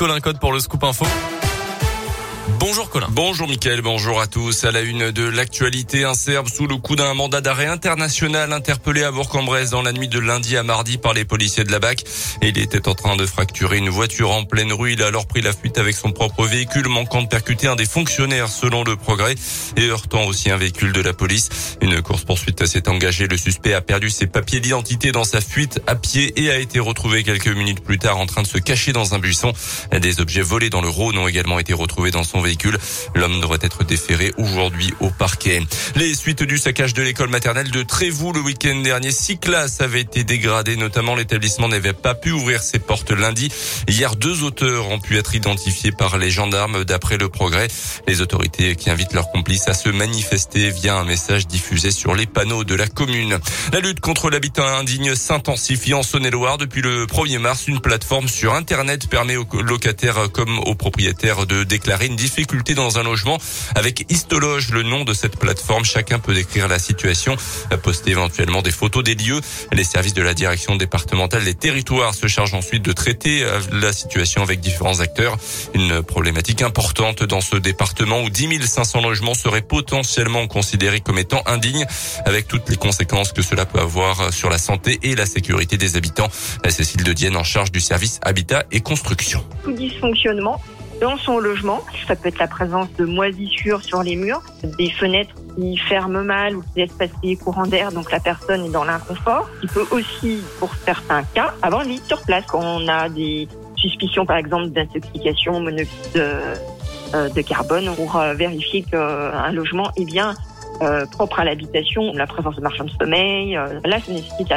Colin Code pour le Scoop Info. Bonjour Colin. Bonjour Mickaël, bonjour à tous. À la une de l'actualité, un Serbe sous le coup d'un mandat d'arrêt international interpellé à Bourg-en-Bresse dans la nuit de lundi à mardi par les policiers de la BAC. Il était en train de fracturer une voiture en pleine rue. Il a alors pris la fuite avec son propre véhicule, manquant de percuter un des fonctionnaires selon le progrès et heurtant aussi un véhicule de la police. Une course-poursuite s'est engagée. Le suspect a perdu ses papiers d'identité dans sa fuite à pied et a été retrouvé quelques minutes plus tard en train de se cacher dans un buisson. Des objets volés dans le Rhône ont également été retrouvés dans son véhicule L'homme devrait être déféré aujourd'hui au parquet. Les suites du saccage de l'école maternelle de Trévoux le week-end dernier, six classes avaient été dégradées, notamment l'établissement n'avait pas pu ouvrir ses portes lundi. Hier, deux auteurs ont pu être identifiés par les gendarmes d'après le progrès. Les autorités qui invitent leurs complices à se manifester via un message diffusé sur les panneaux de la commune. La lutte contre l'habitat indigne s'intensifie en Saône-et-Loire depuis le 1er mars. Une plateforme sur Internet permet aux locataires comme aux propriétaires de déclarer une difficulté difficulté dans un logement avec Histologe, le nom de cette plateforme. Chacun peut décrire la situation, poster éventuellement des photos des lieux. Les services de la direction départementale des territoires se chargent ensuite de traiter euh, la situation avec différents acteurs. Une problématique importante dans ce département où 10 500 logements seraient potentiellement considérés comme étant indignes avec toutes les conséquences que cela peut avoir sur la santé et la sécurité des habitants. Cécile de Dienne en charge du service habitat et construction. Tout dysfonctionnement dans son logement. Ça peut être la présence de moisissures sur les murs, des fenêtres qui ferment mal ou qui laissent passer courant d'air, donc la personne est dans l'inconfort. Il peut aussi, pour certains cas, avoir une sur place. Quand on a des suspicions, par exemple, d'intoxication monoxyde de, euh, de carbone, pour euh, vérifier qu'un logement est bien euh, propre à l'habitation, la présence de marchands de sommeil. là, ça nécessite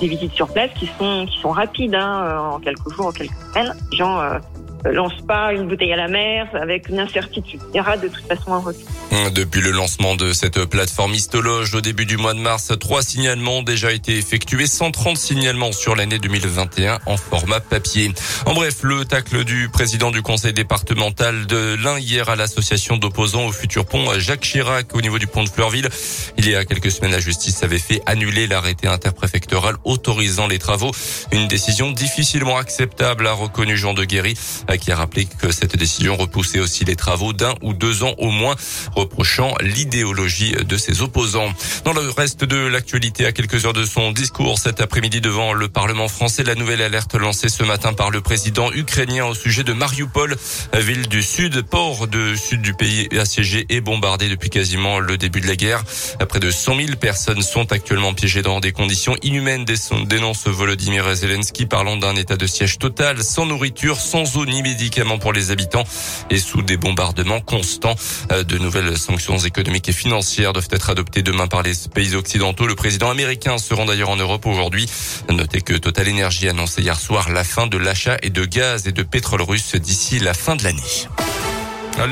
des visites sur place qui sont qui sont rapides, hein, en quelques jours, en quelques semaines. Les euh, lance pas une bouteille à la mer avec une incertitude. Il y aura de toute façon un retour. Depuis le lancement de cette plateforme Histologe au début du mois de mars, trois signalements ont déjà été effectués, 130 signalements sur l'année 2021 en format papier. En bref, le tacle du président du conseil départemental de l'Ain hier à l'association d'opposants au futur pont Jacques Chirac au niveau du pont de Fleurville. Il y a quelques semaines, la justice avait fait annuler l'arrêté interpréfectoral autorisant les travaux. Une décision difficilement acceptable, a reconnu Jean de Guéry qui a rappelé que cette décision repoussait aussi les travaux d'un ou deux ans au moins, reprochant l'idéologie de ses opposants. Dans le reste de l'actualité, à quelques heures de son discours cet après-midi devant le Parlement français, la nouvelle alerte lancée ce matin par le président ukrainien au sujet de Mariupol, ville du sud, port de sud du pays assiégé et bombardé depuis quasiment le début de la guerre. Près de 100 000 personnes sont actuellement piégées dans des conditions inhumaines, dénonce Volodymyr Zelensky parlant d'un état de siège total, sans nourriture, sans eau ni médicaments pour les habitants et sous des bombardements constants. Euh, de nouvelles sanctions économiques et financières doivent être adoptées demain par les pays occidentaux. Le président américain se rend d'ailleurs en Europe aujourd'hui. Notez que Total Energy a annoncé hier soir la fin de l'achat et de gaz et de pétrole russe d'ici la fin de l'année.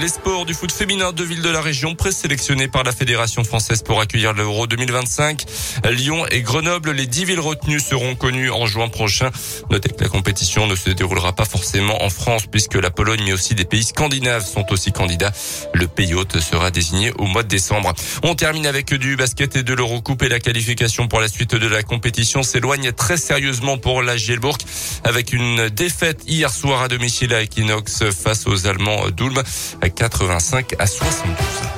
Les sports du foot féminin de villes de la région présélectionnés par la Fédération française pour accueillir l'Euro 2025. Lyon et Grenoble, les dix villes retenues seront connues en juin prochain. Notez que la compétition ne se déroulera pas forcément en France puisque la Pologne mais aussi des pays scandinaves sont aussi candidats. Le pays hôte sera désigné au mois de décembre. On termine avec du basket et de l'Eurocoupe et la qualification pour la suite de la compétition s'éloigne très sérieusement pour la Gielbourg avec une défaite hier soir à domicile à Equinox face aux Allemands d'Ulm. 85 à 72.